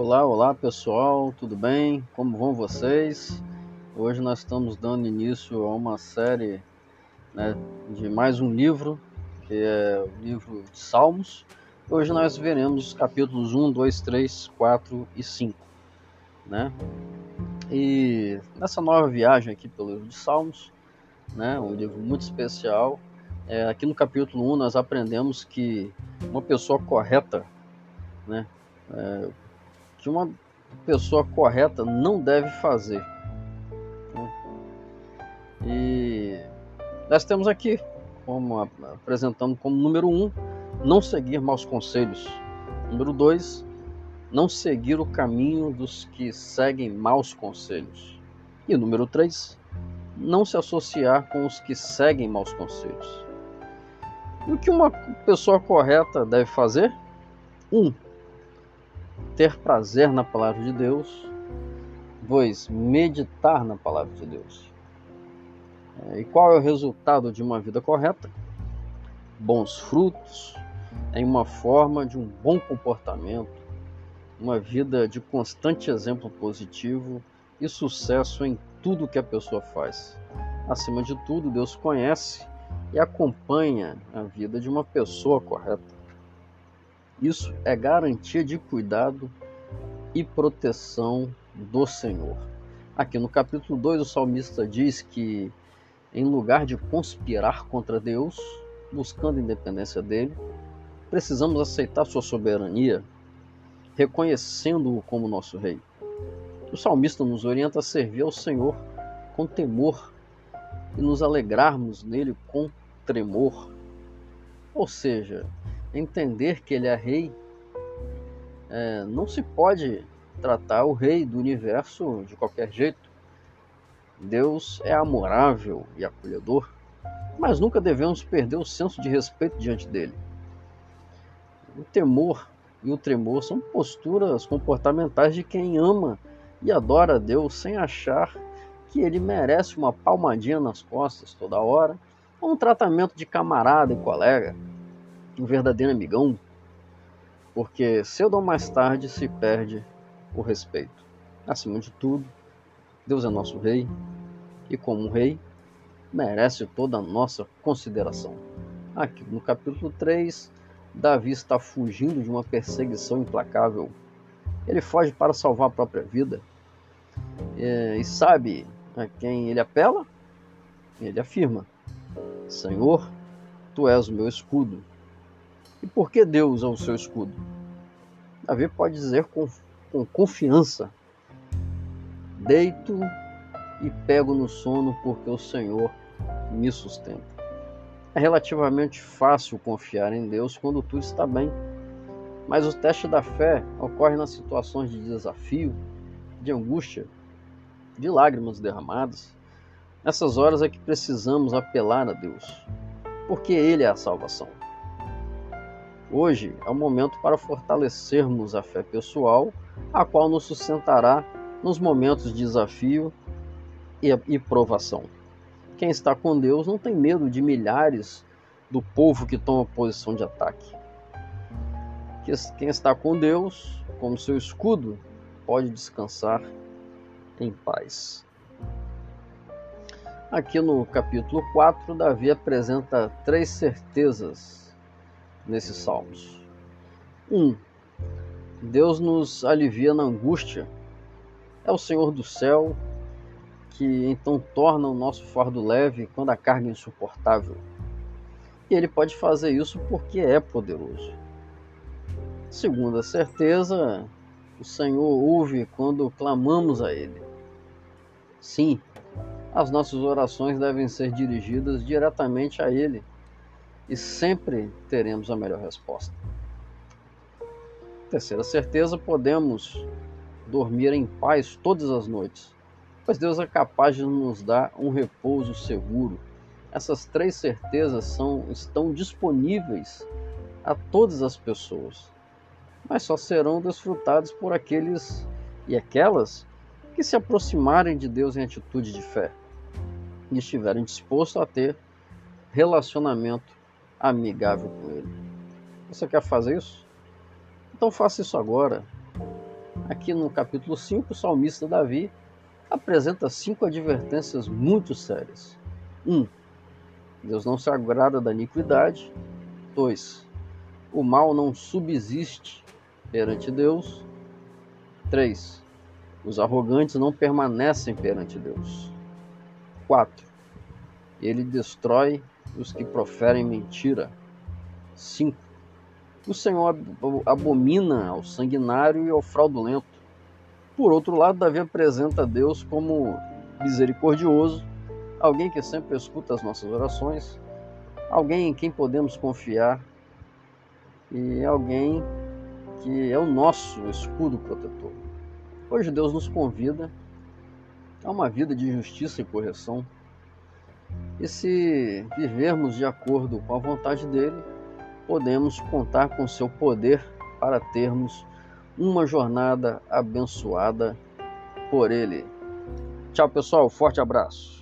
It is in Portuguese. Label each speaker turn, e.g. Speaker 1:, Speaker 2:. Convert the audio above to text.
Speaker 1: Olá, olá pessoal, tudo bem? Como vão vocês? Hoje nós estamos dando início a uma série né, de mais um livro, que é o livro de Salmos. Hoje nós veremos os capítulos 1, 2, 3, 4 e 5. Né? E nessa nova viagem aqui pelo livro de Salmos, né, um livro muito especial, é, aqui no capítulo 1 nós aprendemos que uma pessoa correta, né, é, que uma pessoa correta não deve fazer. Né? E nós temos aqui, como apresentando como número 1, um, não seguir maus conselhos. Número 2, não seguir o caminho dos que seguem maus conselhos. E número 3, não se associar com os que seguem maus conselhos. E o que uma pessoa correta deve fazer? 1. Um, ter prazer na palavra de Deus. 2. Meditar na palavra de Deus. E qual é o resultado de uma vida correta? Bons frutos, em uma forma de um bom comportamento, uma vida de constante exemplo positivo e sucesso em tudo que a pessoa faz. Acima de tudo, Deus conhece e acompanha a vida de uma pessoa correta. Isso é garantia de cuidado e proteção do Senhor. Aqui no capítulo 2, o salmista diz que, em lugar de conspirar contra Deus, buscando a independência dele, precisamos aceitar sua soberania, reconhecendo-o como nosso rei. O salmista nos orienta a servir ao Senhor com temor e nos alegrarmos nele com tremor. Ou seja, entender que ele é rei, é, não se pode tratar o rei do universo de qualquer jeito. Deus é amorável e acolhedor, mas nunca devemos perder o senso de respeito diante dele. O temor e o tremor são posturas comportamentais de quem ama e adora a Deus sem achar que ele merece uma palmadinha nas costas toda hora ou um tratamento de camarada e colega um verdadeiro amigão, porque cedo ou mais tarde se perde o respeito. Acima de tudo, Deus é nosso rei e, como rei, merece toda a nossa consideração. Aqui no capítulo 3, Davi está fugindo de uma perseguição implacável. Ele foge para salvar a própria vida. E sabe a quem ele apela? Ele afirma: Senhor, tu és o meu escudo e por que Deus é o seu escudo? Davi pode dizer com, com confiança: Deito e pego no sono porque o Senhor me sustenta. É relativamente fácil confiar em Deus quando tudo está bem, mas o teste da fé ocorre nas situações de desafio, de angústia, de lágrimas derramadas. Nessas horas é que precisamos apelar a Deus, porque Ele é a salvação. Hoje é o momento para fortalecermos a fé pessoal, a qual nos sustentará nos momentos de desafio e, provação. Quem está com Deus não tem medo de milhares do povo que toma posição de ataque. Quem está com Deus, como seu escudo, pode descansar em paz. Aqui no capítulo 4, Davi apresenta três certezas nesses salmos. 1. Um, Deus nos alivia na angústia. É o Senhor do céu que então torna o nosso fardo leve quando a carga é insuportável. E ele pode fazer isso porque é poderoso. Segunda certeza, o Senhor ouve quando clamamos a Ele. Sim, as nossas orações devem ser dirigidas diretamente a Ele e sempre teremos a melhor resposta. Terceira certeza, podemos dormir em paz todas as noites, pois Deus é capaz de nos dar um repouso seguro. Essas três certezas são, estão disponíveis a todas as pessoas, mas só serão desfrutadas por aqueles e aquelas que se aproximarem de Deus em atitude de fé e estiverem dispostos a ter relacionamento amigável com Ele. Você quer fazer isso? Então faça isso agora. Aqui no capítulo 5, o salmista Davi apresenta cinco advertências muito sérias. 1. Um, Deus não se agrada da iniquidade. 2. O mal não subsiste perante Deus. 3. Os arrogantes não permanecem perante Deus. 4. Ele destrói os que proferem mentira. 5. O Senhor abomina ao sanguinário e ao fraudulento. Por outro lado, Davi apresenta Deus como misericordioso, alguém que sempre escuta as nossas orações, alguém em quem podemos confiar e alguém que é o nosso escudo protetor. Hoje Deus nos convida a uma vida de justiça e correção. E se vivermos de acordo com a vontade dele, podemos contar com seu poder para termos uma jornada abençoada por ele. Tchau, pessoal. Forte abraço.